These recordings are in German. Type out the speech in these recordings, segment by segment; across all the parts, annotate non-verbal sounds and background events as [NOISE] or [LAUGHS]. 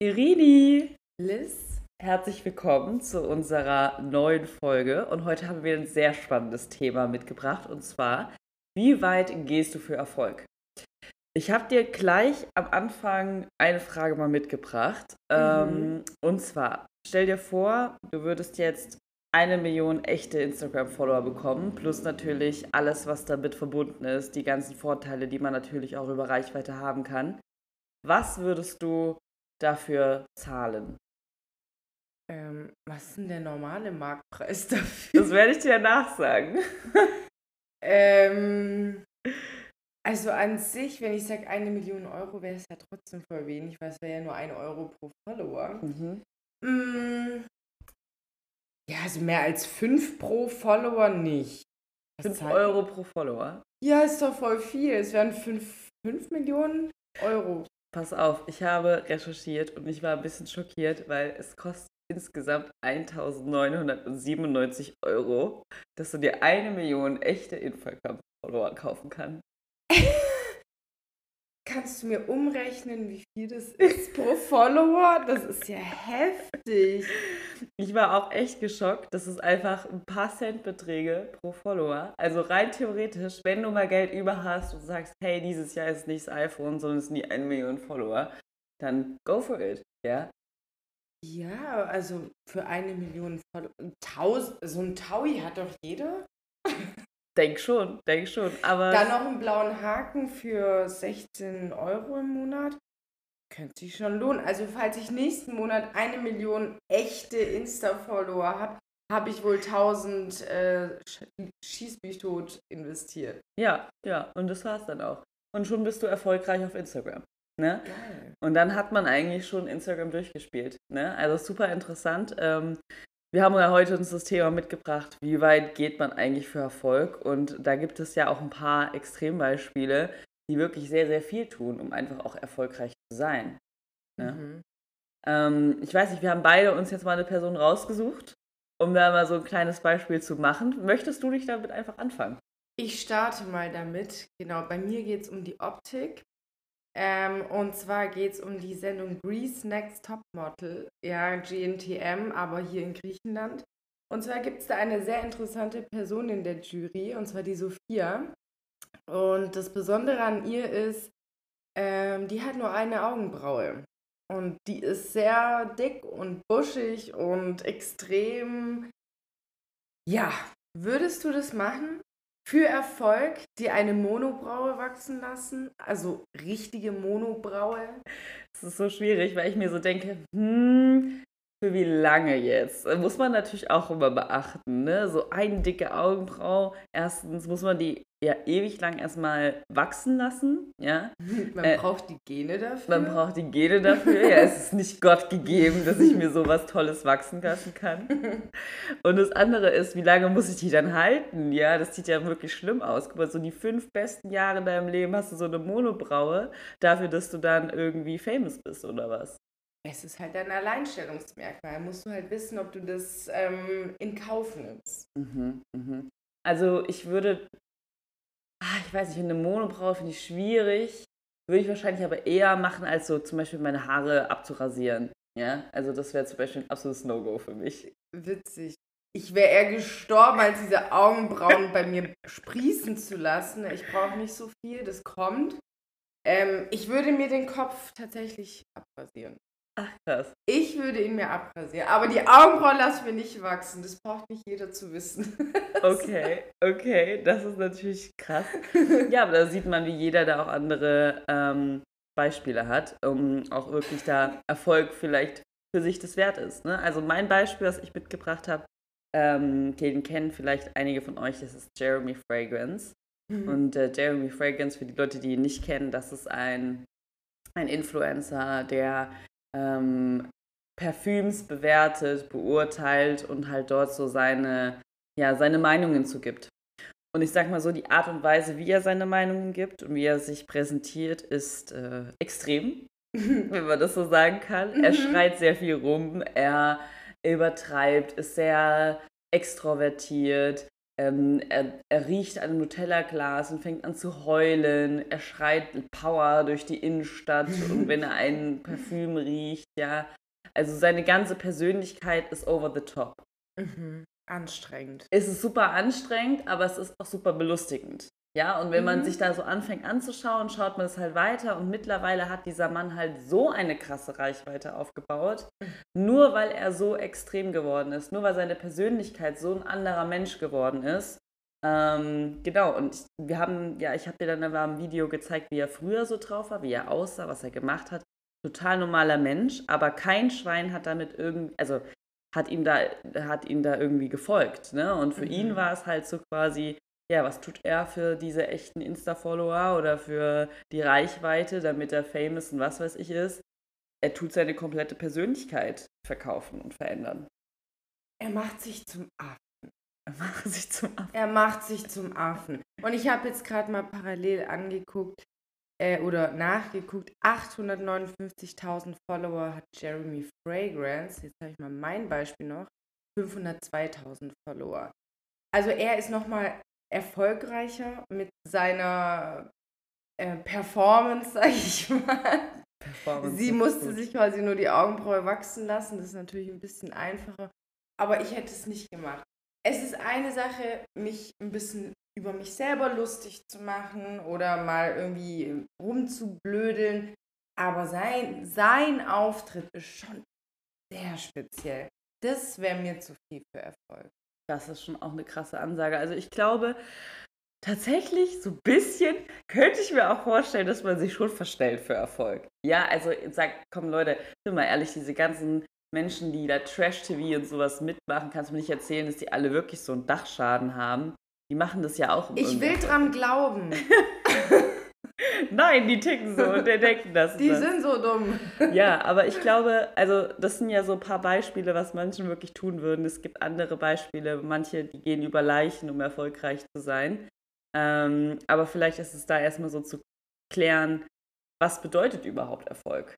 Irini, Liz, herzlich willkommen zu unserer neuen Folge. Und heute haben wir ein sehr spannendes Thema mitgebracht. Und zwar, wie weit gehst du für Erfolg? Ich habe dir gleich am Anfang eine Frage mal mitgebracht. Mhm. Ähm, und zwar, stell dir vor, du würdest jetzt eine Million echte Instagram-Follower bekommen, plus natürlich alles, was damit verbunden ist, die ganzen Vorteile, die man natürlich auch über Reichweite haben kann. Was würdest du dafür zahlen? ähm, was ist denn der normale Marktpreis [LAUGHS] dafür? Das werde ich dir nachsagen. ähm, also an sich, wenn ich sage eine Million Euro, wäre es ja trotzdem voll wenig, weil es wäre ja nur ein Euro pro Follower. Mhm. Mm, ja, also mehr als fünf pro Follower nicht. Was 5 zahlt- Euro pro Follower. Ja, ist doch voll viel. Es wären fünf, fünf Millionen Euro. Pass auf, ich habe recherchiert und ich war ein bisschen schockiert, weil es kostet insgesamt 1997 Euro, dass du dir eine Million echte Instagram-Follower kaufen kannst. [LAUGHS] Kannst du mir umrechnen, wie viel das ist pro Follower? Das ist ja heftig. Ich war auch echt geschockt. Das ist einfach ein paar Centbeträge pro Follower. Also rein theoretisch, wenn du mal Geld über hast und sagst, hey, dieses Jahr ist nicht das iPhone, sondern es sind die 1 Million Follower, dann go for it. Ja, Ja, also für eine Million Follower. Tausend, so ein Taui hat doch jeder. Denk schon, denk schon. Aber Dann noch einen blauen Haken für 16 Euro im Monat. Könnte sich schon lohnen. Also falls ich nächsten Monat eine Million echte Insta-Follower habe, habe ich wohl 1000 äh, Sch- Schieß mich tot investiert. Ja, ja, und das war's dann auch. Und schon bist du erfolgreich auf Instagram. Ne? Geil. Und dann hat man eigentlich schon Instagram durchgespielt. Ne? Also super interessant. Ähm, wir haben ja heute uns das Thema mitgebracht, wie weit geht man eigentlich für Erfolg? Und da gibt es ja auch ein paar Extrembeispiele, die wirklich sehr, sehr viel tun, um einfach auch erfolgreich zu sein. Ne? Mhm. Ähm, ich weiß nicht, wir haben beide uns jetzt mal eine Person rausgesucht, um da mal so ein kleines Beispiel zu machen. Möchtest du dich damit einfach anfangen? Ich starte mal damit. Genau, bei mir geht es um die Optik. Ähm, und zwar geht es um die Sendung Grease Next Topmodel, ja, GNTM, aber hier in Griechenland. Und zwar gibt es da eine sehr interessante Person in der Jury, und zwar die Sophia. Und das Besondere an ihr ist, ähm, die hat nur eine Augenbraue. Und die ist sehr dick und buschig und extrem. Ja, würdest du das machen? Für Erfolg dir eine Monobraue wachsen lassen? Also richtige Monobraue? Es ist so schwierig, weil ich mir so denke, hm, für wie lange jetzt? Äh, Muss man natürlich auch immer beachten, ne? So eine dicke Augenbraue. Erstens muss man die ja ewig lang erstmal wachsen lassen, ja? [LAUGHS] Man Äh, braucht die Gene dafür. Man braucht die Gene dafür. Ja, es ist nicht Gott gegeben, dass ich mir sowas Tolles wachsen lassen kann. [LAUGHS] Und das andere ist, wie lange muss ich die dann halten? Ja, das sieht ja wirklich schlimm aus. Guck mal, so die fünf besten Jahre in deinem Leben hast du so eine Monobraue dafür, dass du dann irgendwie famous bist oder was? Es ist halt ein Alleinstellungsmerkmal. Musst du halt wissen, ob du das ähm, in Kauf nimmst. Mhm, mhm. Also ich würde, ah, ich weiß nicht, eine Monobraue finde ich schwierig. Würde ich wahrscheinlich aber eher machen, als so zum Beispiel meine Haare abzurasieren. Ja, also das wäre zum Beispiel ein absolutes No-Go für mich. Witzig. Ich wäre eher gestorben, als diese Augenbrauen bei mir sprießen zu lassen. Ich brauche nicht so viel, das kommt. Ähm, ich würde mir den Kopf tatsächlich abrasieren. Ach krass. Ich würde ihn mir abrasieren. Aber die Augenbrauen lassen wir nicht wachsen. Das braucht nicht jeder zu wissen. [LAUGHS] Okay, okay, das ist natürlich krass. [LAUGHS] Ja, aber da sieht man, wie jeder da auch andere ähm, Beispiele hat, um auch wirklich da Erfolg vielleicht für sich das wert ist. Ne? Also mein Beispiel, was ich mitgebracht habe, ähm, den kennen vielleicht einige von euch, das ist Jeremy Fragrance. Und äh, Jeremy Fragrance, für die Leute, die ihn nicht kennen, das ist ein, ein Influencer, der ähm, Parfüms bewertet, beurteilt und halt dort so seine, ja, seine Meinungen zu gibt. Und ich sag mal so, die Art und Weise, wie er seine Meinungen gibt und wie er sich präsentiert, ist äh, extrem, [LAUGHS] wenn man das so sagen kann. Er Mhm. schreit sehr viel rum, er übertreibt, ist sehr extrovertiert, ähm, er, er, riecht ein Nutella-Glas und fängt an zu heulen. Er schreit Power durch die Innenstadt [LAUGHS] und wenn er ein Parfüm riecht, ja. Also seine ganze Persönlichkeit ist over the top. Mhm. Anstrengend. Es ist super anstrengend, aber es ist auch super belustigend. Ja, und wenn mhm. man sich da so anfängt anzuschauen, schaut man es halt weiter und mittlerweile hat dieser Mann halt so eine krasse Reichweite aufgebaut, nur weil er so extrem geworden ist, nur weil seine Persönlichkeit so ein anderer Mensch geworden ist. Ähm, genau, und wir haben, ja, ich habe dir dann ein Video gezeigt, wie er früher so drauf war, wie er aussah, was er gemacht hat. Total normaler Mensch, aber kein Schwein hat damit irgendwie, also hat ihm da, hat ihm da irgendwie gefolgt. Ne? Und für mhm. ihn war es halt so quasi, ja, was tut er für diese echten Insta-Follower oder für die Reichweite, damit er famous und was weiß ich ist? Er tut seine komplette Persönlichkeit verkaufen und verändern. Er macht sich zum Affen. Er macht sich zum Affen. Er macht sich zum Affen. Und ich habe jetzt gerade mal parallel angeguckt äh, oder nachgeguckt. 859.000 Follower hat Jeremy Fragrance. Jetzt habe ich mal mein Beispiel noch. 502.000 Follower. Also er ist nochmal erfolgreicher mit seiner äh, Performance, [LAUGHS] sag ich mal. Sie musste sich quasi nur die Augenbraue wachsen lassen. Das ist natürlich ein bisschen einfacher. Aber ich hätte es nicht gemacht. Es ist eine Sache, mich ein bisschen über mich selber lustig zu machen oder mal irgendwie rumzublödeln. Aber sein, sein Auftritt ist schon sehr speziell. Das wäre mir zu viel für Erfolg. Das ist schon auch eine krasse Ansage. Also ich glaube, tatsächlich so ein bisschen könnte ich mir auch vorstellen, dass man sich schon verstellt für Erfolg. Ja, also sagt, komm Leute, sind mal ehrlich, diese ganzen Menschen, die da Trash-TV und sowas mitmachen, kannst du mir nicht erzählen, dass die alle wirklich so einen Dachschaden haben. Die machen das ja auch. Um ich will dran glauben. [LAUGHS] Nein, die ticken so und der denken das. Die das. sind so dumm. Ja, aber ich glaube, also das sind ja so ein paar Beispiele, was Menschen wirklich tun würden. Es gibt andere Beispiele, manche, die gehen über Leichen, um erfolgreich zu sein. Ähm, aber vielleicht ist es da erstmal so zu klären, was bedeutet überhaupt Erfolg?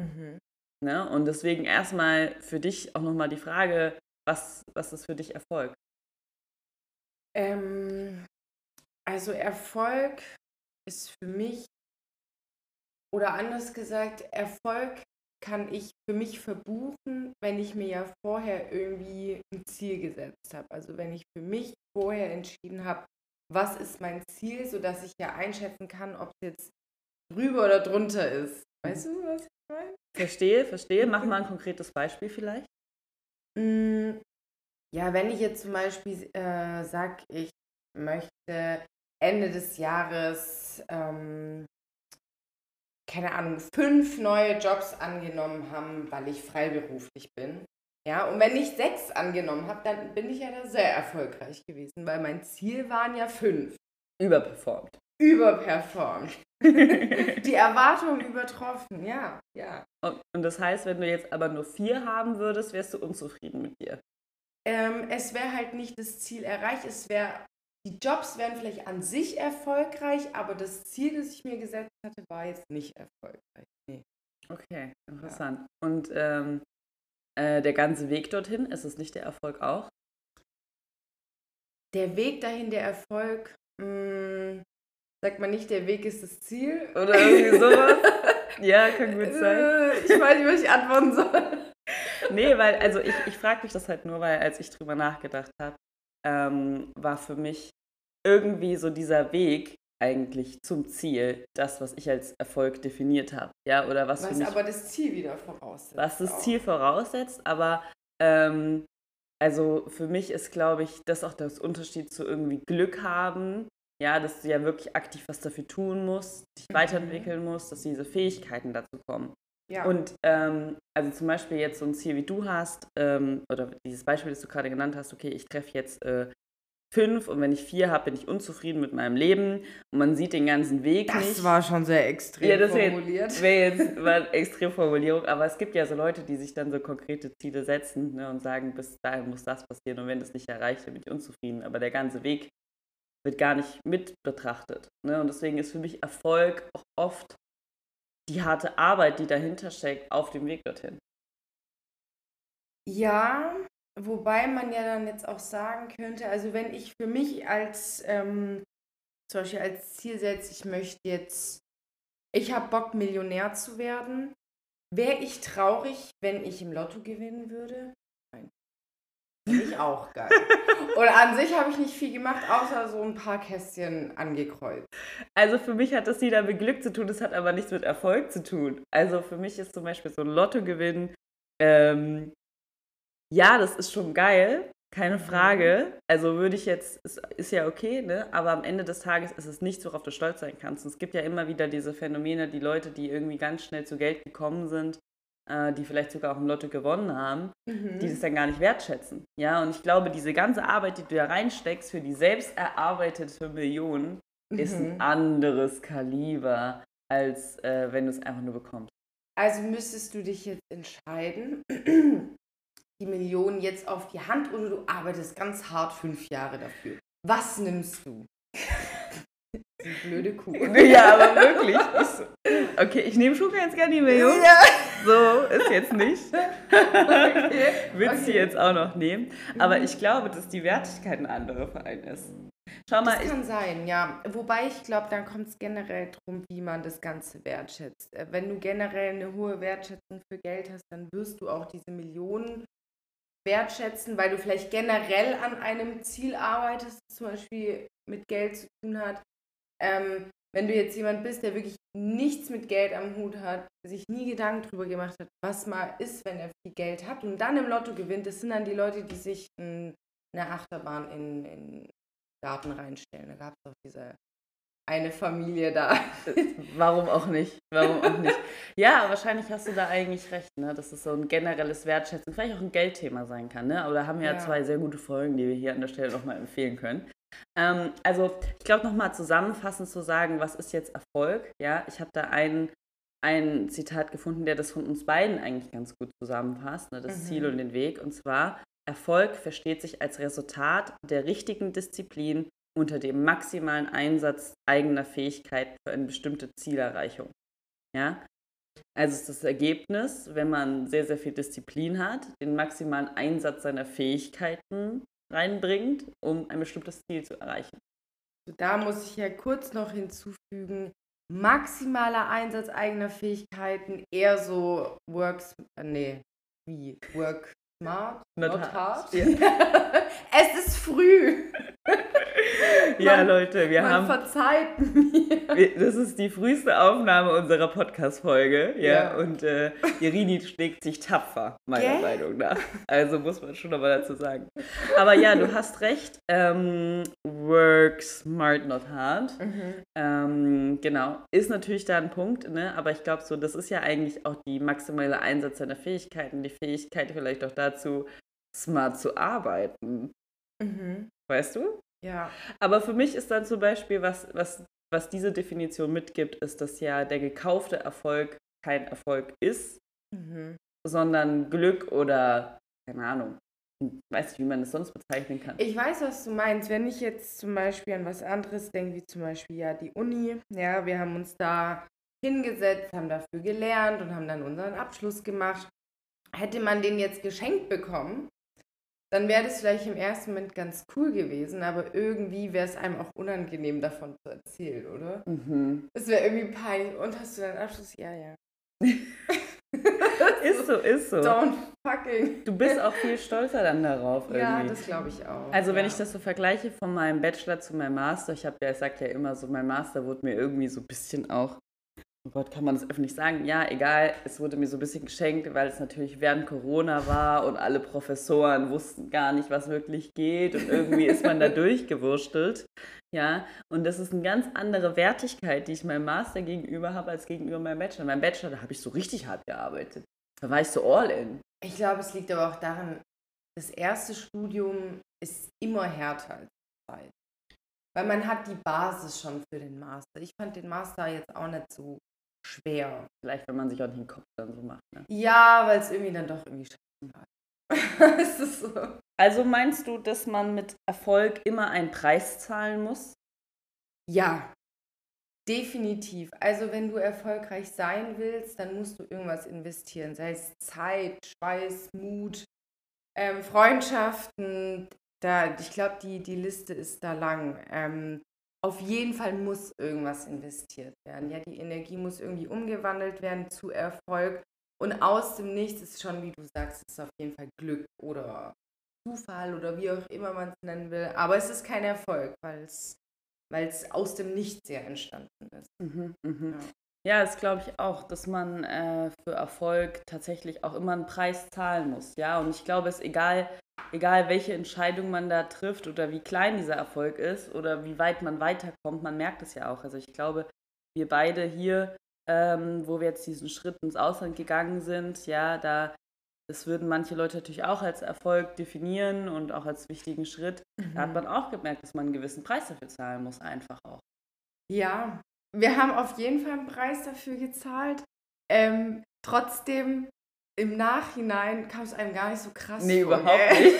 Mhm. Ne? Und deswegen erstmal für dich auch nochmal die Frage, was, was ist für dich Erfolg? Ähm, also Erfolg ist für mich, oder anders gesagt, Erfolg kann ich für mich verbuchen, wenn ich mir ja vorher irgendwie ein Ziel gesetzt habe. Also wenn ich für mich vorher entschieden habe, was ist mein Ziel, sodass ich ja einschätzen kann, ob es jetzt drüber oder drunter ist. Weißt du, was ich meine? Verstehe, verstehe. Mach mal ein konkretes Beispiel vielleicht. Mm, ja, wenn ich jetzt zum Beispiel äh, sage, ich möchte Ende des Jahres, ähm, keine Ahnung, fünf neue Jobs angenommen haben, weil ich freiberuflich bin. Ja, und wenn ich sechs angenommen habe, dann bin ich ja da sehr erfolgreich gewesen, weil mein Ziel waren ja fünf. Überperformt. Überperformt. [LAUGHS] Die Erwartungen übertroffen, ja, ja. Und das heißt, wenn du jetzt aber nur vier haben würdest, wärst du unzufrieden mit dir? Ähm, es wäre halt nicht das Ziel erreicht, es wäre die Jobs wären vielleicht an sich erfolgreich, aber das Ziel, das ich mir gesetzt hatte, war jetzt nicht erfolgreich. Nee. Okay, interessant. Ja. Und ähm, äh, der ganze Weg dorthin, ist es nicht der Erfolg auch? Der Weg dahin, der Erfolg, mh, hm, sagt man nicht, der Weg ist das Ziel? Oder irgendwie sowas? [LAUGHS] ja, kann gut sein. Äh, ich weiß nicht, was ich antworten soll. nee, weil, also ich, ich frage mich das halt nur, weil als ich drüber nachgedacht habe, ähm, war für mich irgendwie so dieser Weg eigentlich zum Ziel, das, was ich als Erfolg definiert habe. Ja, oder was, was mich, aber das Ziel wieder voraussetzt. Was das auch. Ziel voraussetzt, aber ähm, also für mich ist, glaube ich, das auch der Unterschied zu irgendwie Glück haben. Ja, dass du ja wirklich aktiv was dafür tun musst, dich mhm. weiterentwickeln musst, dass diese Fähigkeiten dazu kommen. Ja. Und ähm, also zum Beispiel jetzt so ein Ziel, wie du hast, ähm, oder dieses Beispiel, das du gerade genannt hast, okay, ich treffe jetzt äh, fünf und wenn ich vier habe, bin ich unzufrieden mit meinem Leben und man sieht den ganzen Weg das nicht. Das war schon sehr extrem ja, das formuliert. Wäre jetzt [LAUGHS] war eine Extremformulierung, aber es gibt ja so Leute, die sich dann so konkrete Ziele setzen ne, und sagen, bis dahin muss das passieren und wenn das nicht erreicht, dann bin ich unzufrieden. Aber der ganze Weg wird gar nicht mit betrachtet. Ne? Und deswegen ist für mich Erfolg auch oft die harte Arbeit, die dahinter steckt, auf dem Weg dorthin. Ja, wobei man ja dann jetzt auch sagen könnte, also wenn ich für mich als ähm, zum Beispiel als Ziel setze, ich möchte jetzt, ich habe Bock, Millionär zu werden, wäre ich traurig, wenn ich im Lotto gewinnen würde? Finde ich auch geil. Und an sich habe ich nicht viel gemacht, außer so ein paar Kästchen angekreuzt. Also für mich hat das wieder mit Glück zu tun, das hat aber nichts mit Erfolg zu tun. Also für mich ist zum Beispiel so ein Lottogewinn, ähm, ja, das ist schon geil, keine Frage. Also würde ich jetzt, ist, ist ja okay, ne? Aber am Ende des Tages ist es nichts, worauf du stolz sein kannst. Und es gibt ja immer wieder diese Phänomene, die Leute, die irgendwie ganz schnell zu Geld gekommen sind, die vielleicht sogar auch im Lotto gewonnen haben, Mhm. die das dann gar nicht wertschätzen. Ja, und ich glaube, diese ganze Arbeit, die du da reinsteckst für die selbst erarbeitete Million, ist ein Mhm. anderes Kaliber, als äh, wenn du es einfach nur bekommst. Also müsstest du dich jetzt entscheiden, [CLEARS THROAT] die Millionen jetzt auf die Hand oder du arbeitest ganz hart fünf Jahre dafür. Was nimmst du? Die blöde Kuh. [LAUGHS] ja, aber wirklich. Ich okay, ich nehme schon ganz gerne die Million. Ja. So, ist jetzt nicht. Okay. Willst du Okay. jetzt auch noch nehmen? Aber ich glaube, dass die Wertigkeit eine andere für einen ist. Schau mal, Das ich, kann sein, ja. Wobei ich glaube, dann kommt es generell darum, wie man das Ganze wertschätzt. Äh, Wenn du generell eine hohe Wertschätzung für Geld hast, dann wirst du auch diese Millionen wertschätzen, weil du vielleicht generell an einem Ziel arbeitest, zum Beispiel mit Geld zu tun hat. Ähm, wenn du jetzt jemand bist, der wirklich nichts mit Geld am Hut hat, sich nie Gedanken darüber gemacht hat, was mal ist, wenn er viel Geld hat und dann im Lotto gewinnt, das sind dann die Leute, die sich ein, eine Achterbahn in, in den Garten reinstellen. Da gab es doch diese eine Familie da. warum auch nicht? Warum auch nicht? Ja, wahrscheinlich hast du da eigentlich recht, ne? dass es so ein generelles Wertschätzen, vielleicht auch ein Geldthema sein kann. Ne? Aber da haben wir ja, Ja. zwei sehr gute Folgen, die wir hier an der Stelle nochmal empfehlen können. Ähm, also, ich glaube, nochmal zusammenfassend zu sagen, was ist jetzt Erfolg? Ja, ich habe da ein, ein Zitat gefunden, der das von uns beiden eigentlich ganz gut zusammenfasst, ne? das Mhm. Ziel und den Weg. Und zwar, Erfolg versteht sich als Resultat der richtigen Disziplin unter dem maximalen Einsatz eigener Fähigkeiten für eine bestimmte Zielerreichung. Ja? Also ist das Ergebnis, wenn man sehr, sehr viel Disziplin hat, den maximalen Einsatz seiner Fähigkeiten reinbringt, um ein bestimmtes Ziel zu erreichen. Da muss ich ja kurz noch hinzufügen, maximaler Einsatz eigener Fähigkeiten, eher so works, äh, nee, wie, work smart, Not not, hard. hard. Ja. [LAUGHS] es ist. Ja, Man- Leute, wir Man haben. verzeiht [LAUGHS] mir. Das ist die früheste Aufnahme unserer Podcast-Folge, ja. Ja. Und äh, Irini schlägt sich tapfer, meiner Gell? Meinung nach. Also muss man schon nochmal dazu sagen. Aber ja, du hast recht. Ähm, work smart, not hard. Ähm, genau, ist natürlich da ein Punkt, ne? aber ich glaube so, das ist ja eigentlich auch die maximale Einsatz seiner Fähigkeiten, die Fähigkeit vielleicht auch dazu, smart zu arbeiten, Mhm. weißt du? Ja. Aber für mich ist dann zum Beispiel, was, was, was diese Definition mitgibt, ist, dass ja der gekaufte Erfolg kein Erfolg ist, Mhm. sondern Glück oder, keine Ahnung, weiß nicht, wie man es sonst bezeichnen kann. Ich weiß, was du meinst. Wenn ich jetzt zum Beispiel an was anderes denke, wie zum Beispiel ja die Uni, ja, wir haben uns da hingesetzt, haben dafür gelernt und haben dann unseren Abschluss gemacht. Hätte man den jetzt geschenkt bekommen, dann wäre das vielleicht im ersten Moment ganz cool gewesen, aber irgendwie wäre es einem auch unangenehm davon zu erzählen, oder? Mhm. Es wäre irgendwie peinlich. Und hast du deinen Abschluss? Ja, ja. [LAUGHS] Ist so, ist so. Don't fucking. Du bist auch viel stolzer dann darauf irgendwie. Ja, das glaube ich auch. Also wenn ja. ich das so vergleiche von meinem Bachelor zu meinem Master, ich habe ja, ich sag ja immer so, mein Master wurde mir irgendwie so ein bisschen auch, oh Gott, kann man das öffentlich sagen? Ja, egal, es wurde mir so ein bisschen geschenkt, weil es natürlich während Corona war und alle Professoren wussten gar nicht, was wirklich geht und irgendwie ist man da [LAUGHS] durchgewurstelt. Ja, und das ist eine ganz andere Wertigkeit, die ich meinem Master gegenüber habe, als gegenüber meinem Bachelor. Mein Bachelor, da habe ich so richtig hart gearbeitet. Da war ich so all in. Ich glaube, es liegt aber auch daran, das erste Studium ist immer härter als die Zeit. Weil man hat die Basis schon für den Master. Ich fand den Master jetzt auch nicht so schwer. Vielleicht, wenn man sich auch nicht den Kopf dann so macht. Ne? Ja, weil es irgendwie dann doch irgendwie scheiße war. [LAUGHS] es ist so. Also meinst du, dass man mit Erfolg immer einen Preis zahlen muss? Ja, definitiv. Also wenn du erfolgreich sein willst, dann musst du irgendwas investieren. Sei es Zeit, Schweiß, Mut. Ähm, Freundschaften, da, ich glaube, die, die Liste ist da lang. Ähm, auf jeden Fall muss irgendwas investiert werden. Ja, die Energie muss irgendwie umgewandelt werden zu Erfolg. Und aus dem Nichts ist schon, wie du sagst, ist auf jeden Fall Glück oder Zufall oder wie auch immer man es nennen will. Aber es ist kein Erfolg, weil es weil es aus dem Nichts sehr entstanden ist. Mhm, mhm. Ja. Ja, das glaube ich auch, dass man äh, für Erfolg tatsächlich auch immer einen Preis zahlen muss. Ja, und ich glaube, es ist egal, egal welche Entscheidung man da trifft oder wie klein dieser Erfolg ist oder wie weit man weiterkommt, man merkt es ja auch. Also ich glaube, wir beide hier, ähm, wo wir jetzt diesen Schritt ins Ausland gegangen sind, ja, da das würden manche Leute natürlich auch als Erfolg definieren und auch als wichtigen Schritt. Mhm. Da hat mhm. man auch gemerkt, dass man einen gewissen Preis dafür zahlen muss, einfach auch. Ja, wir haben auf jeden Fall einen Preis dafür gezahlt. Ähm, trotzdem, im Nachhinein kam es einem gar nicht so krass Nee, vor, überhaupt ey. nicht.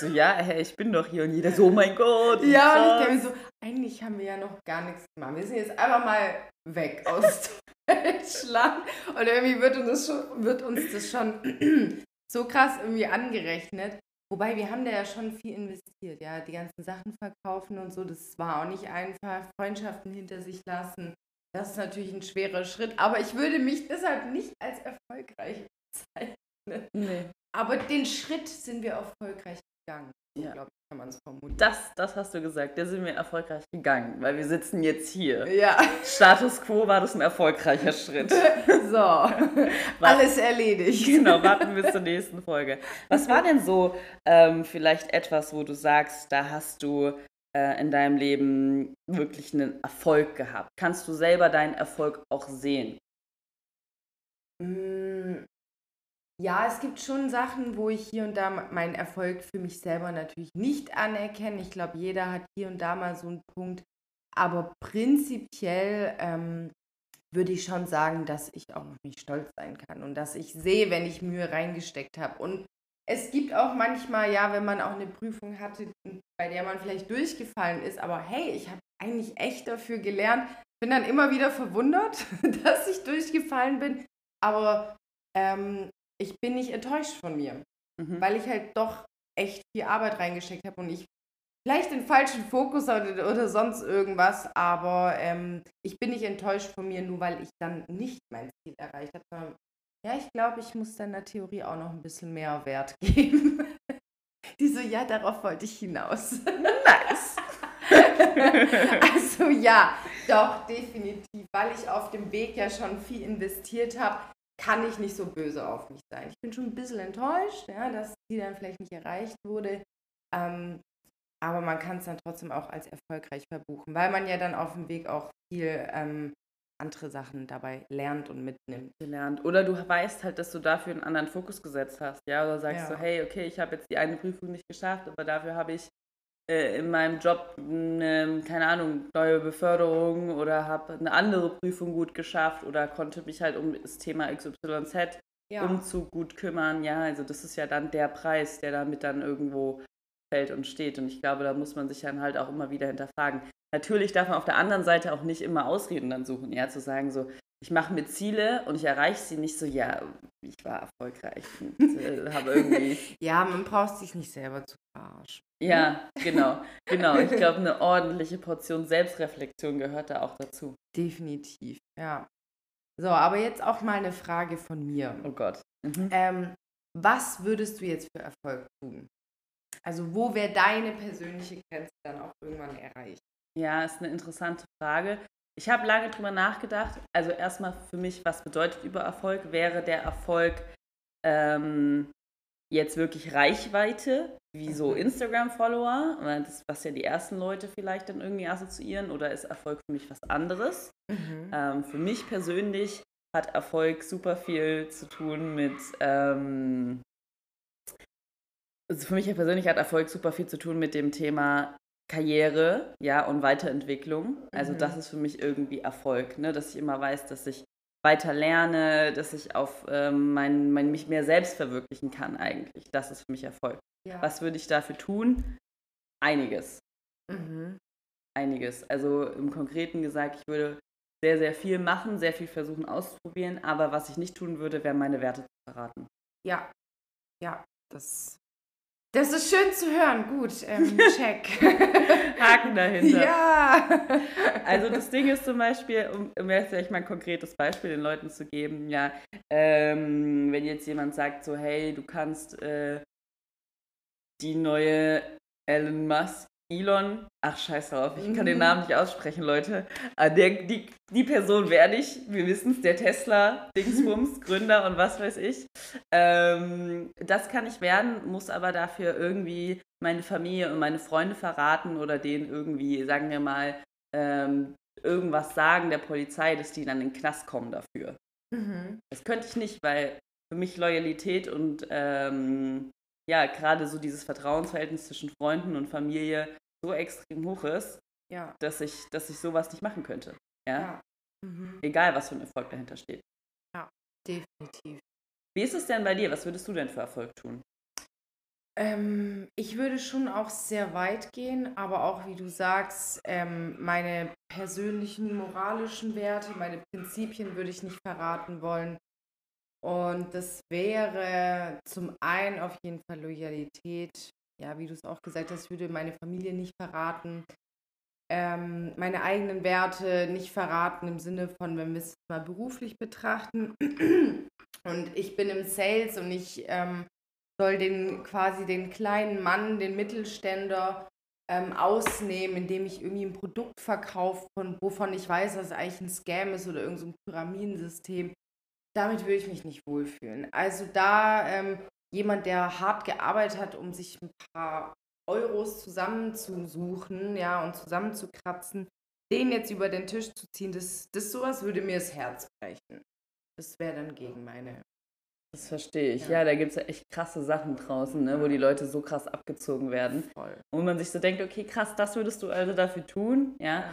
So, ja, hey, ich bin doch hier und jeder so, oh mein Gott. Ja, krass. und ich denke mir so, eigentlich haben wir ja noch gar nichts gemacht. Wir sind jetzt einfach mal weg aus [LAUGHS] Deutschland. Und irgendwie wird uns das schon, wird uns das schon [CLEARS THROAT] so krass irgendwie angerechnet. Wobei wir haben da ja schon viel investiert, ja, die ganzen Sachen verkaufen und so, das war auch nicht einfach, Freundschaften hinter sich lassen. Das ist natürlich ein schwerer Schritt, aber ich würde mich deshalb nicht als erfolgreich bezeichnen. Nee. Aber den Schritt sind wir erfolgreich gegangen. Ja. Kann man es vermuten. Das, das hast du gesagt. Da sind wir erfolgreich gegangen, weil wir sitzen jetzt hier. Ja. Status quo war das ein erfolgreicher Schritt. [LAUGHS] so, alles erledigt. Genau, warten wir bis zur nächsten Folge. Was war denn so ähm, vielleicht etwas, wo du sagst, da hast du äh, in deinem Leben wirklich einen Erfolg gehabt? Kannst du selber deinen Erfolg auch sehen? Mm, ja, es gibt schon Sachen, wo ich hier und da meinen Erfolg für mich selber natürlich nicht anerkenne. Ich glaube, jeder hat hier und da mal so einen Punkt. Aber prinzipiell ähm, würde ich schon sagen, dass ich auch auf mich stolz sein kann und dass ich sehe, wenn ich Mühe reingesteckt habe. Und es gibt auch manchmal, ja, wenn man auch eine Prüfung hatte, bei der man vielleicht durchgefallen ist, aber hey, ich habe eigentlich echt dafür gelernt. Bin dann immer wieder verwundert, [LAUGHS] dass ich durchgefallen bin. Aber ähm, ich bin nicht enttäuscht von mir, mhm. weil ich halt doch echt viel Arbeit reingesteckt habe und ich vielleicht den falschen Fokus oder, oder sonst irgendwas, aber ähm, ich bin nicht enttäuscht von mir, nur weil ich dann nicht mein Ziel erreicht habe. Ja, ich glaube, ich muss deiner Theorie auch noch ein bisschen mehr Wert [LAUGHS] geben. Die so, ja, darauf wollte ich hinaus. Nice. [LAUGHS] also ja, doch, definitiv, weil ich auf dem Weg ja schon viel investiert habe, kann ich nicht so böse auf mich sein. Ich bin schon ein bisschen enttäuscht, ja, dass die dann vielleicht nicht erreicht wurde. Ähm, aber man kann es dann trotzdem auch als erfolgreich verbuchen, weil man ja dann auf dem Weg auch viel ähm, andere Sachen dabei lernt und mitnimmt. Gelernt. Oder du weißt halt, dass du dafür einen anderen Fokus gesetzt hast, ja, oder sagst ja. so, hey, okay, ich habe jetzt die eine Prüfung nicht geschafft, aber dafür habe ich äh, in meinem Job eine, keine Ahnung, neue Beförderung oder habe eine andere Prüfung gut geschafft oder konnte mich halt um das Thema XYZ ja. umzug gut kümmern. Ja, also das ist ja dann der Preis, der damit dann irgendwo fällt und steht. Und ich glaube, da muss man sich dann halt auch immer wieder hinterfragen. Natürlich darf man auf der anderen Seite auch nicht immer Ausreden dann suchen, ja, zu sagen so, ich mache mir Ziele und ich erreiche sie nicht so, ja, ich war erfolgreich und äh, habe irgendwie. [LAUGHS] ja, man braucht sich nicht selber zu verarschen. Ja, genau, genau. Ich glaube, eine ordentliche Portion Selbstreflexion gehört da auch dazu. Definitiv, ja. So, aber jetzt auch mal eine Frage von mir. Oh Gott. Mhm. Ähm, was würdest du jetzt für Erfolg tun? Also, wo wäre deine persönliche Grenze dann auch irgendwann erreicht? Ja, ist eine interessante Frage. Ich habe lange drüber nachgedacht. Also erstmal für mich, was bedeutet über Erfolg? Wäre der Erfolg ähm, jetzt wirklich Reichweite, wie so mhm. Instagram-Follower, was ja die ersten Leute vielleicht dann irgendwie assoziieren, oder ist Erfolg für mich was anderes? Mhm. Ähm, für mich persönlich hat Erfolg super viel zu tun mit, ähm, also für mich persönlich hat Erfolg super viel zu tun mit dem Thema Karriere, ja, und Weiterentwicklung. Also mhm. das ist für mich irgendwie Erfolg, ne? dass ich immer weiß, dass ich weiter lerne, dass ich auf ähm, mein, mein, mich mehr selbst verwirklichen kann eigentlich. Das ist für mich Erfolg. Ja. Was würde ich dafür tun? Einiges. Mhm. Einiges. Also im Konkreten gesagt, ich würde sehr, sehr viel machen, sehr viel versuchen auszuprobieren, aber was ich nicht tun würde, wäre meine Werte zu verraten. Ja, ja, das Das ist schön zu hören. Gut, ähm, [LAUGHS] check. Haken dahinter. Ja. Also das Ding ist zum Beispiel, um, um jetzt vielleicht mal ein konkretes Beispiel den Leuten zu geben, ja, ähm, wenn jetzt jemand sagt so, hey, du kannst äh, die neue Elon Musk Elon, ach scheiß drauf, ich kann den mhm. Namen nicht aussprechen, Leute. Ah, der, die, die Person werde ich, wir wissen es, der Tesla, Dingsbums, [LAUGHS] Gründer und was weiß ich. Ähm, das kann ich werden, muss aber dafür irgendwie meine Familie und meine Freunde verraten oder denen irgendwie, sagen wir mal, ähm, irgendwas sagen der Polizei, dass die dann in den Knast kommen dafür. Mhm. Das könnte ich nicht, weil für mich Loyalität und ähm, ja, gerade so dieses Vertrauensverhältnis zwischen Freunden und Familie so extrem hoch ist, ja. dass, ich, dass ich sowas nicht machen könnte. Ja. ja. Mhm. Egal, was für ein Erfolg dahinter steht. Ja, definitiv. Wie ist es denn bei dir? Was würdest du denn für Erfolg tun? Ähm, ich würde schon auch sehr weit gehen, aber auch, wie du sagst, ähm, meine persönlichen moralischen Werte, meine Prinzipien würde ich nicht verraten wollen. Und das wäre zum einen auf jeden Fall Loyalität. Ja, wie du es auch gesagt hast, ich würde meine Familie nicht verraten, ähm, meine eigenen Werte nicht verraten im Sinne von, wenn wir es mal beruflich betrachten. Und ich bin im Sales und ich ähm, soll den quasi den kleinen Mann, den Mittelständler ähm, ausnehmen, indem ich irgendwie ein Produkt verkaufe, von, wovon ich weiß, dass es eigentlich ein Scam ist oder irgendein so Pyramidensystem damit würde ich mich nicht wohlfühlen. Also da ähm, jemand, der hart gearbeitet hat, um sich ein paar Euros zusammenzusuchen, ja, und zusammenzukratzen, den jetzt über den Tisch zu ziehen, das, das sowas würde mir das Herz brechen. Das wäre dann gegen meine. Das verstehe ich. Ja, ja da gibt es ja echt krasse Sachen draußen, ne, wo die Leute so krass abgezogen werden. Voll. Und man sich so denkt, okay, krass, das würdest du also dafür tun, ja.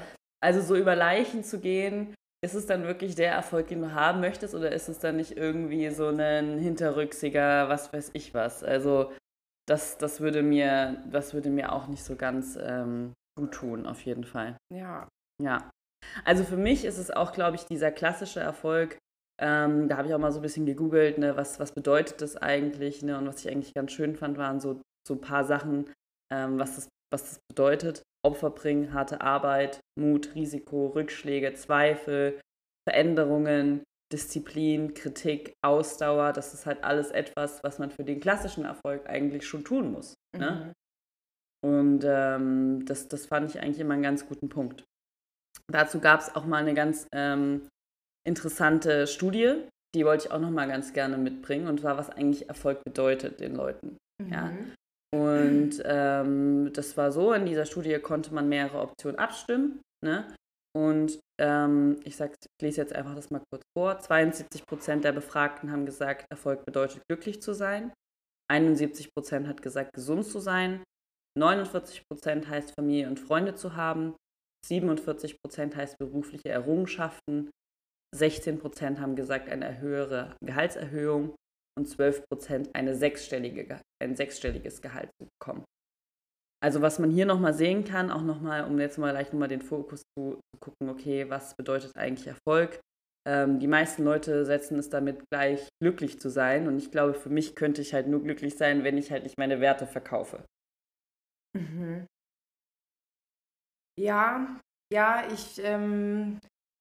Also so über Leichen zu gehen, ist es dann wirklich der Erfolg, den du haben möchtest, oder ist es dann nicht irgendwie so ein hinterrücksiger, was weiß ich was? Also das, das, würde, mir, das würde mir auch nicht so ganz ähm, gut tun, auf jeden Fall. Ja. Ja. Also für mich ist es auch, glaube ich, dieser klassische Erfolg, ähm, da habe ich auch mal so ein bisschen gegoogelt, ne, was, was bedeutet das eigentlich? Ne? Und was ich eigentlich ganz schön fand, waren so, so ein paar Sachen, ähm, was, das, was das bedeutet. Opfer bringen, harte Arbeit, Mut, Risiko, Rückschläge, Zweifel, Veränderungen, Disziplin, Kritik, Ausdauer. Das ist halt alles etwas, was man für den klassischen Erfolg eigentlich schon tun muss. Ne? Mhm. Und ähm, das, das fand ich eigentlich immer einen ganz guten Punkt. Dazu gab es auch mal eine ganz ähm, interessante Studie, die wollte ich auch noch mal ganz gerne mitbringen, und zwar, was eigentlich Erfolg bedeutet den Leuten. Mhm. Ja? Und ähm, das war so, in dieser Studie konnte man mehrere Optionen abstimmen. Ne? Und ähm, ich, sag, ich lese jetzt einfach das mal kurz vor. 72 Prozent der Befragten haben gesagt, Erfolg bedeutet glücklich zu sein. 71 Prozent hat gesagt, gesund zu sein. 49 Prozent heißt Familie und Freunde zu haben. 47 Prozent heißt berufliche Errungenschaften. 16 Prozent haben gesagt, eine höhere Gehaltserhöhung und 12 Prozent eine sechsstellige, ein sechsstelliges Gehalt zu bekommen. Also was man hier nochmal sehen kann, auch nochmal, um jetzt mal gleich nochmal den Fokus zu, gucken, okay, was bedeutet eigentlich Erfolg? Ähm, die meisten Leute setzen es damit gleich, glücklich zu sein. Und ich glaube, für mich könnte ich halt nur glücklich sein, wenn ich halt nicht meine Werte verkaufe. Mhm. Ja, ja, ich ähm,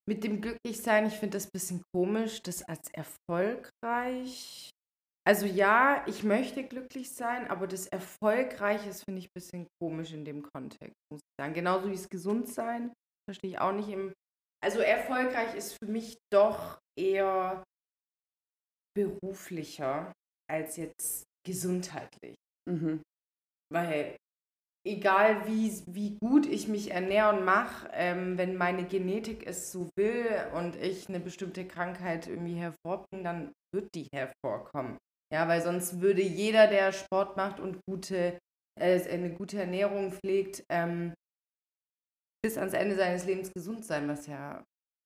mit dem Glücklichsein, ich finde das ein bisschen komisch, das als erfolgreich also ja, ich möchte glücklich sein, aber das Erfolgreiche ist, finde ich, ein bisschen komisch in dem Kontext, muss ich sagen. Genauso wie es gesund sein, verstehe ich auch nicht im. Also erfolgreich ist für mich doch eher beruflicher als jetzt gesundheitlich. Mhm. Weil egal wie, wie gut ich mich ernähre und mache, ähm, wenn meine Genetik es so will und ich eine bestimmte Krankheit irgendwie hervorbringe, dann wird die hervorkommen. Ja, weil sonst würde jeder, der Sport macht und gute, äh, eine gute Ernährung pflegt, ähm, bis ans Ende seines Lebens gesund sein, was ja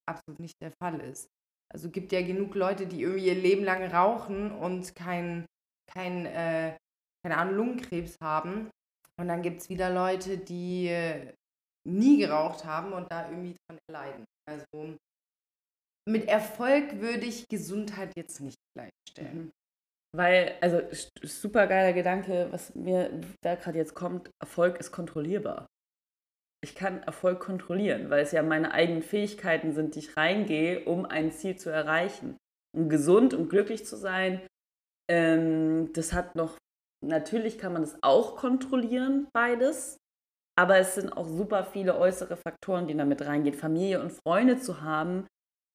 absolut nicht der Fall ist. Also gibt ja genug Leute, die irgendwie ihr Leben lang rauchen und kein, kein äh, keine Ahnung, Lungenkrebs haben. Und dann gibt es wieder Leute, die äh, nie geraucht haben und da irgendwie dran erleiden. Also mit Erfolg würde ich Gesundheit jetzt nicht gleichstellen. Mhm. Weil, also super geiler Gedanke, was mir da gerade jetzt kommt, Erfolg ist kontrollierbar. Ich kann Erfolg kontrollieren, weil es ja meine eigenen Fähigkeiten sind, die ich reingehe, um ein Ziel zu erreichen. Um gesund und glücklich zu sein, ähm, das hat noch, natürlich kann man das auch kontrollieren, beides. Aber es sind auch super viele äußere Faktoren, die damit reingehen. Familie und Freunde zu haben,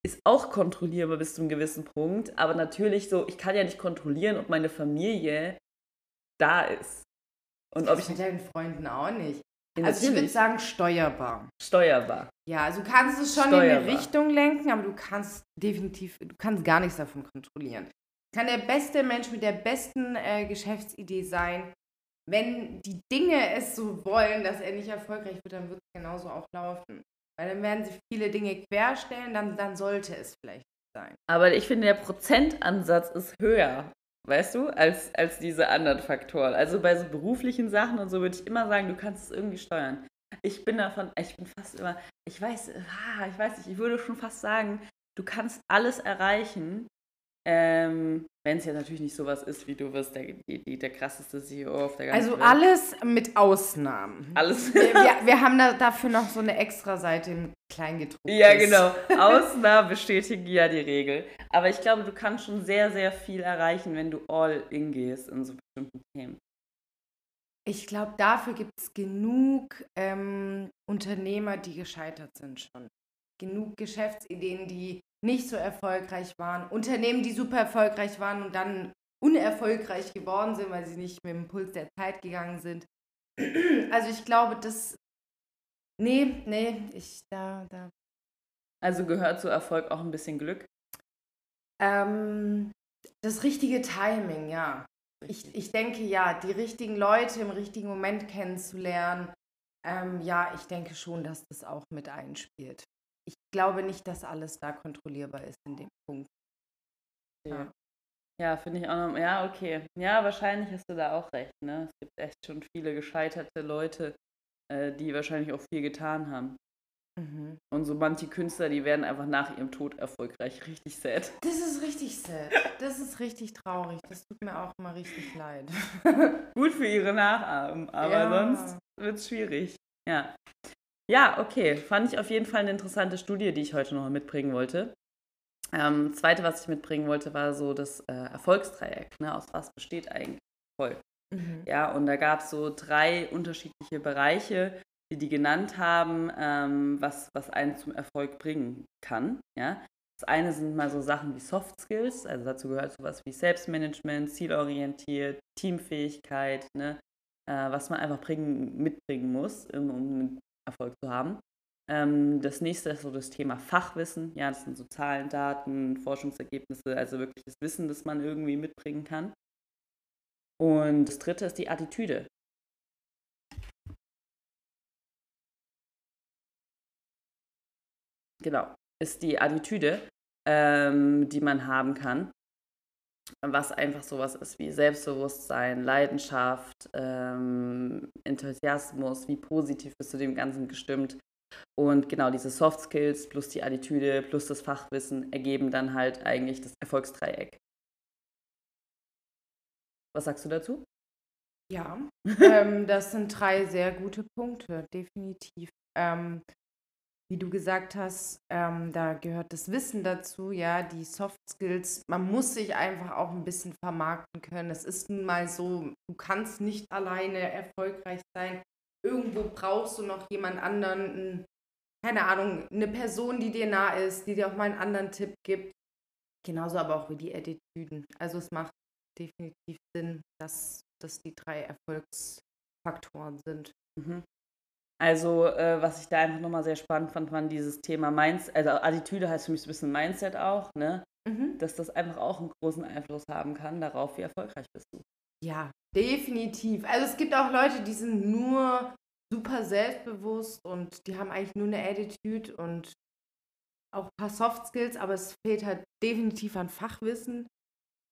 ist auch kontrollierbar bis zu einem gewissen Punkt. Aber natürlich so, ich kann ja nicht kontrollieren, ob meine Familie da ist. Und das ob ich mit deinen Freunden auch nicht. Also ich würde sagen steuerbar. Steuerbar. Ja, also du kannst es schon steuerbar. in eine Richtung lenken, aber du kannst definitiv, du kannst gar nichts davon kontrollieren. Kann der beste Mensch mit der besten äh, Geschäftsidee sein. Wenn die Dinge es so wollen, dass er nicht erfolgreich wird, dann wird es genauso auch laufen. Weil dann werden sie viele Dinge querstellen, dann, dann sollte es vielleicht sein. Aber ich finde, der Prozentansatz ist höher, weißt du, als, als diese anderen Faktoren. Also bei so beruflichen Sachen und so würde ich immer sagen, du kannst es irgendwie steuern. Ich bin davon, ich bin fast immer, ich weiß, ah, ich weiß nicht, ich würde schon fast sagen, du kannst alles erreichen, ähm, wenn es ja natürlich nicht sowas ist, wie du wirst der, die, der krasseste CEO auf der ganzen also Welt. Also alles mit Ausnahmen. Alles. Wir, wir, wir, haben da dafür noch so eine extra Seite im Kleingedruckten. Ja, genau. Ausnahmen bestätigen ja die Regel. Aber ich glaube, du kannst schon sehr, sehr viel erreichen, wenn du all in gehst in so bestimmten Themen. Ich glaube, dafür gibt es genug ähm, Unternehmer, die gescheitert sind schon. Genug Geschäftsideen, die nicht so erfolgreich waren, Unternehmen, die super erfolgreich waren und dann unerfolgreich geworden sind, weil sie nicht mit dem Puls der Zeit gegangen sind. [CLEARS THROAT] Also ich glaube, das. Nee, nee, ich da, da. Also gehört zu Erfolg auch ein bisschen Glück? Ähm, das richtige Timing, ja. Ich, ich denke ja, die richtigen Leute im richtigen Moment kennenzulernen, ähm, ja, ich denke schon, dass das auch mit einspielt ich glaube nicht, dass alles da kontrollierbar ist in dem Punkt. Ja, ja finde ich auch noch. Ja, okay. Ja, wahrscheinlich hast du da auch recht. Ne? Es gibt echt schon viele gescheiterte Leute, äh, die wahrscheinlich auch viel getan haben. Mhm. Und so manche Künstler, die werden einfach nach ihrem Tod erfolgreich. Richtig sad. Das ist richtig sad. Das ist richtig traurig. Das tut mir auch immer richtig leid. [LAUGHS] Gut für ihre Nachahmen, aber ja. sonst wird es schwierig. Ja. Ja, okay. Fand ich auf jeden Fall eine interessante Studie, die ich heute noch mitbringen wollte. Ähm, zweite, was ich mitbringen wollte, war so das äh, Erfolgsdreieck. Ne? Aus was besteht eigentlich Erfolg? Mhm. Ja, und da gab es so drei unterschiedliche Bereiche, die die genannt haben, ähm, was, was einen zum Erfolg bringen kann. Ja? Das eine sind mal so Sachen wie Soft Skills, also dazu gehört sowas wie Selbstmanagement, zielorientiert, Teamfähigkeit, ne? Äh, was man einfach bringen, mitbringen muss, um, um Erfolg zu haben. Ähm, das nächste ist so das Thema Fachwissen. Ja, das sind so Zahlen, Daten, Forschungsergebnisse, also wirklich das Wissen, das man irgendwie mitbringen kann. Und das dritte ist die Attitüde. Genau, ist die Attitüde, ähm, die man haben kann was einfach sowas ist wie Selbstbewusstsein, Leidenschaft, ähm, Enthusiasmus, wie positiv bist du dem Ganzen gestimmt. Und genau diese Soft Skills plus die Attitüde plus das Fachwissen ergeben dann halt eigentlich das Erfolgsdreieck. Was sagst du dazu? Ja, [LAUGHS] ähm, das sind drei sehr gute Punkte, definitiv. Ähm, wie du gesagt hast, ähm, da gehört das Wissen dazu, ja, die Soft Skills. Man muss sich einfach auch ein bisschen vermarkten können. Es ist nun mal so, du kannst nicht alleine erfolgreich sein. Irgendwo brauchst du noch jemand anderen, keine Ahnung, eine Person, die dir nah ist, die dir auch mal einen anderen Tipp gibt. Genauso aber auch wie die Attitüden. Also es macht definitiv Sinn, dass das die drei Erfolgsfaktoren sind. Mhm. Also, äh, was ich da einfach nochmal sehr spannend fand, war dieses Thema Mindset. Also, Attitüde heißt für mich so ein bisschen Mindset auch, ne? Mhm. Dass das einfach auch einen großen Einfluss haben kann darauf, wie erfolgreich bist du. Ja, definitiv. Also, es gibt auch Leute, die sind nur super selbstbewusst und die haben eigentlich nur eine Attitude und auch ein paar Soft Skills, aber es fehlt halt definitiv an Fachwissen.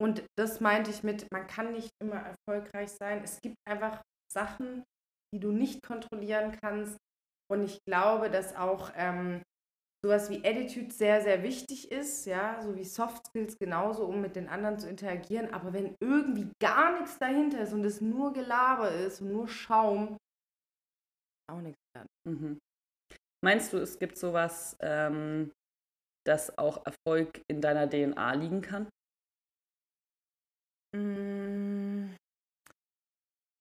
Und das meinte ich mit, man kann nicht immer erfolgreich sein. Es gibt einfach Sachen, die du nicht kontrollieren kannst. Und ich glaube, dass auch ähm, sowas wie Attitude sehr, sehr wichtig ist, ja, so wie Soft Skills genauso, um mit den anderen zu interagieren. Aber wenn irgendwie gar nichts dahinter ist und es nur Gelaber ist und nur Schaum, auch nichts dann. Mhm. Meinst du, es gibt sowas, ähm, dass auch Erfolg in deiner DNA liegen kann? Mm.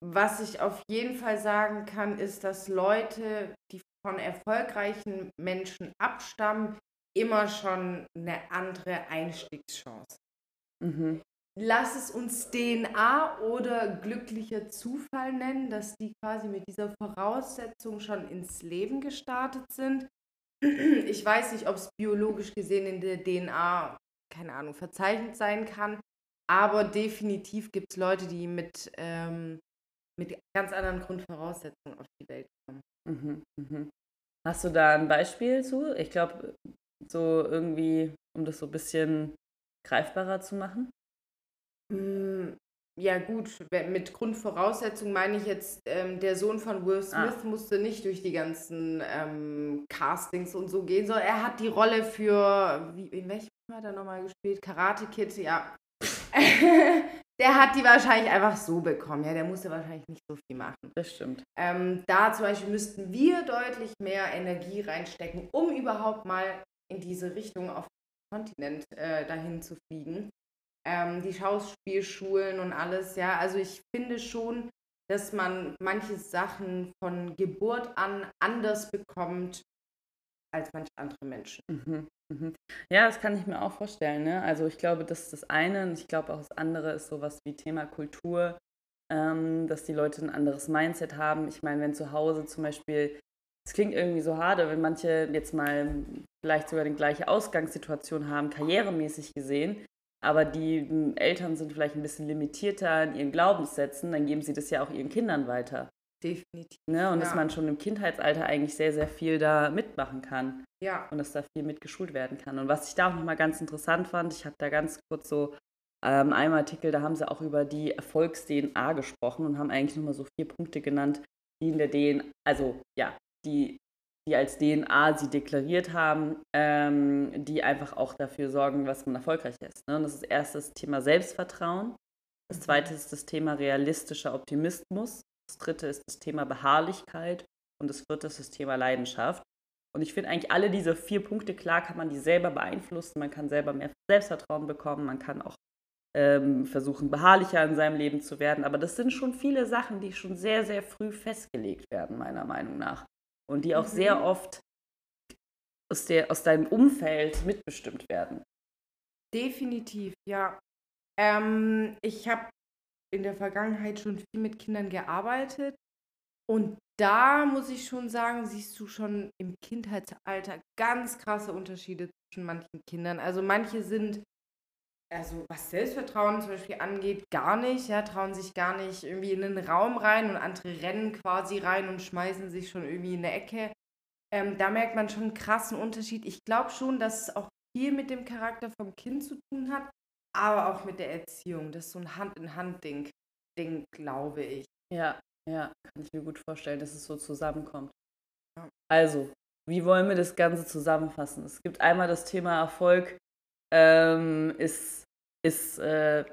Was ich auf jeden Fall sagen kann, ist, dass Leute, die von erfolgreichen Menschen abstammen, immer schon eine andere Einstiegschance. Mhm. Lass es uns DNA oder glücklicher Zufall nennen, dass die quasi mit dieser Voraussetzung schon ins Leben gestartet sind. [CLEARS THROAT] Ich weiß nicht, ob es biologisch gesehen in der DNA, keine Ahnung, verzeichnet sein kann, aber definitiv gibt es Leute, die mit, ähm, mit ganz anderen Grundvoraussetzungen auf die Welt kommen. Mhm, mhm. Hast du da ein Beispiel zu? Ich glaube, so irgendwie, um das so ein bisschen greifbarer zu machen? Mm, ja, gut, mit Grundvoraussetzungen meine ich jetzt, ähm, der Sohn von Will ah. Smith ah. musste nicht durch die ganzen ähm, Castings und so gehen, sondern er hat die Rolle für, wie, in welchem hat er nochmal gespielt? Karate Kid, ja. [LAUGHS] der hat die wahrscheinlich einfach so bekommen. Ja, der musste wahrscheinlich nicht so viel machen. Das stimmt. Ähm, da zum Beispiel müssten wir deutlich mehr Energie reinstecken, um überhaupt mal in diese Richtung auf dem Kontinent äh, dahin zu fliegen. Ähm, die Schauspielschulen und alles, ja. Also ich finde schon, dass man manche Sachen von Geburt an anders bekommt als manche andere Menschen. Mhm. Mhm. Ja, das kann ich mir auch vorstellen. Ne? Also ich glaube, das ist das eine und ich glaube auch das andere ist sowas wie Thema Kultur, ähm, dass die Leute ein anderes Mindset haben. Ich meine, wenn zu Hause zum Beispiel, es klingt irgendwie so hart, wenn manche jetzt mal vielleicht sogar die gleiche Ausgangssituation haben, karrieremäßig gesehen, aber die hm, Eltern sind vielleicht ein bisschen limitierter in ihren Glaubenssätzen, dann geben sie das ja auch ihren Kindern weiter. Definitiv. Ne? Und ja. dass man schon im Kindheitsalter eigentlich sehr, sehr viel da mitmachen kann. Ja. Und dass da viel mitgeschult werden kann. Und was ich da auch nochmal ganz interessant fand, ich habe da ganz kurz so ähm, einem Artikel, da haben sie auch über die Erfolgs-DNA gesprochen und haben eigentlich nochmal so vier Punkte genannt, die in der DNA, also ja, die, die als DNA sie deklariert haben, ähm, die einfach auch dafür sorgen, was man erfolgreich ist. Ne? Und das ist erstes Thema Selbstvertrauen. Das mhm. zweite ist das Thema realistischer Optimismus. Das dritte ist das Thema Beharrlichkeit und das vierte ist das Thema Leidenschaft. Und ich finde eigentlich alle diese vier Punkte, klar kann man die selber beeinflussen, man kann selber mehr Selbstvertrauen bekommen, man kann auch ähm, versuchen, beharrlicher in seinem Leben zu werden. Aber das sind schon viele Sachen, die schon sehr, sehr früh festgelegt werden, meiner Meinung nach. Und die auch mhm. sehr oft aus, der, aus deinem Umfeld mitbestimmt werden. Definitiv, ja. Ähm, ich habe in der Vergangenheit schon viel mit Kindern gearbeitet. Und da muss ich schon sagen, siehst du schon im Kindheitsalter ganz krasse Unterschiede zwischen manchen Kindern. Also manche sind, also was Selbstvertrauen zum Beispiel angeht, gar nicht, ja, trauen sich gar nicht irgendwie in einen Raum rein und andere rennen quasi rein und schmeißen sich schon irgendwie in eine Ecke. Ähm, da merkt man schon einen krassen Unterschied. Ich glaube schon, dass es auch viel mit dem Charakter vom Kind zu tun hat aber auch mit der Erziehung. Das ist so ein Hand-in-Hand-Ding, Ding, glaube ich. Ja, ja, kann ich mir gut vorstellen, dass es so zusammenkommt. Ja. Also, wie wollen wir das Ganze zusammenfassen? Es gibt einmal das Thema Erfolg, ähm, ist, ist äh,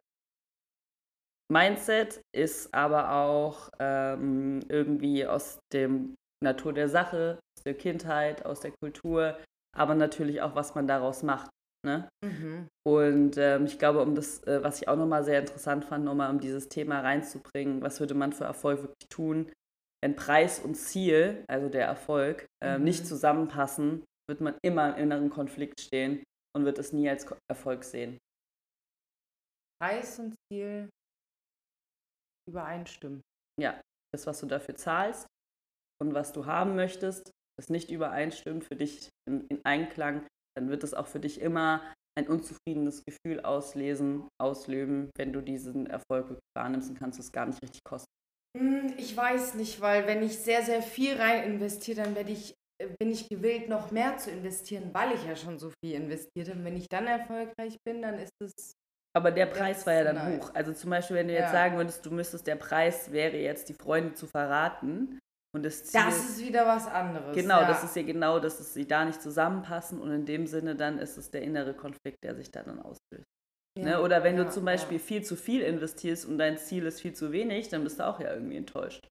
Mindset, ist aber auch ähm, irgendwie aus dem Natur der Sache, aus der Kindheit, aus der Kultur, aber natürlich auch, was man daraus macht. Ne? Mhm. Und ähm, ich glaube, um das, äh, was ich auch nochmal sehr interessant fand, nochmal um dieses Thema reinzubringen, was würde man für Erfolg wirklich tun, wenn Preis und Ziel, also der Erfolg, äh, mhm. nicht zusammenpassen, wird man immer im inneren Konflikt stehen und wird es nie als Erfolg sehen. Preis und Ziel übereinstimmen. Ja, das, was du dafür zahlst und was du haben möchtest, das nicht übereinstimmt, für dich in, in Einklang dann wird es auch für dich immer ein unzufriedenes Gefühl auslesen, auslöben, wenn du diesen Erfolg wirklich wahrnimmst und kannst es gar nicht richtig kosten. Hm, ich weiß nicht, weil wenn ich sehr, sehr viel rein investiere, dann werde ich, äh, bin ich gewillt, noch mehr zu investieren, weil ich ja schon so viel investiert habe. Wenn ich dann erfolgreich bin, dann ist es. Aber der Preis war ja dann nein. hoch. Also zum Beispiel, wenn du jetzt ja. sagen würdest, du müsstest, der Preis wäre jetzt, die Freunde zu verraten, Und das Ziel. Das ist wieder was anderes. Genau, ja. das ist ja genau, dass es sie da nicht zusammenpassen und in dem Sinne dann ist es der innere Konflikt, der sich da dann auslöst. Ja, Ne? Oder wenn ja, du zum. Beispiel viel zu viel investierst und dein Ziel ist viel zu wenig, dann bist du auch ja irgendwie enttäuscht.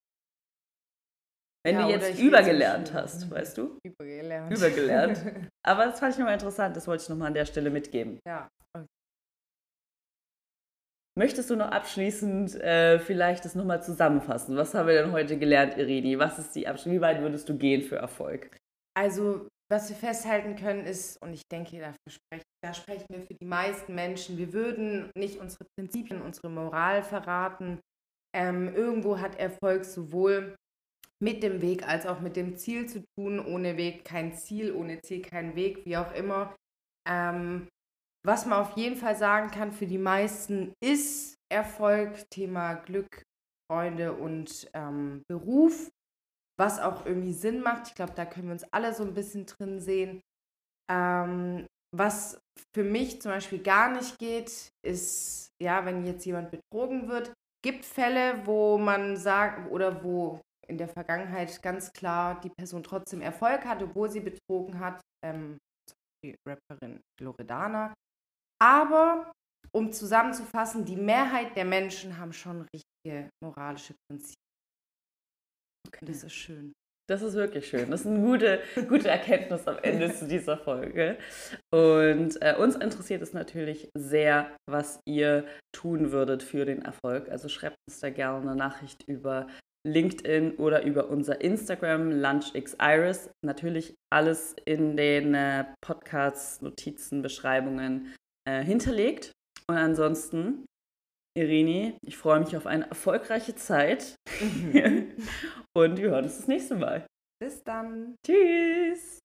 Wenn du jetzt übergelernt hast, weißt du? [LAUGHS] Übergelernt. Übergelernt. [LAUGHS] Aber das fand ich nochmal interessant, das wollte ich nochmal an der Stelle mitgeben. ja. Möchtest du noch abschließend äh, vielleicht das nochmal zusammenfassen? Was haben wir denn heute gelernt, Irini? Was ist die Abschluss? Wie weit würdest du gehen für Erfolg? Also, was wir festhalten können, ist, und ich denke, dafür sprechen, da sprechen wir für die meisten Menschen, wir würden nicht unsere Prinzipien, unsere Moral verraten. Ähm, irgendwo hat Erfolg sowohl mit dem Weg als auch mit dem Ziel zu tun. Ohne Weg kein Ziel, ohne Ziel kein Weg, wie auch immer. Ähm, was man auf jeden Fall sagen kann, für die meisten ist Erfolg Thema Glück, Freunde und ähm, Beruf, was auch irgendwie Sinn macht. Ich glaube, da können wir uns alle so ein bisschen drin sehen. Ähm, was für mich zum Beispiel gar nicht geht, ist, ja, wenn jetzt jemand betrogen wird, gibt Fälle, wo man sagt, oder wo in der Vergangenheit ganz klar die Person trotzdem Erfolg hat, obwohl sie betrogen hat. Ähm, die Rapperin Loredana. Aber um zusammenzufassen, die Mehrheit der Menschen haben schon richtige moralische Prinzipien. Das ist schön. Das ist wirklich schön. Das ist eine gute, gute Erkenntnis am Ende zu dieser Folge. Und äh, uns interessiert es natürlich sehr, was ihr tun würdet für den Erfolg. Also schreibt uns da gerne eine Nachricht über LinkedIn oder über unser Instagram LunchXIris. Natürlich alles in den äh, Podcasts, Notizen, Beschreibungen äh, hinterlegt. Und ansonsten, Irini, ich freue mich auf eine erfolgreiche Zeit. [LAUGHS] Und wir hören uns das nächste Mal. Bis dann. Tschüss.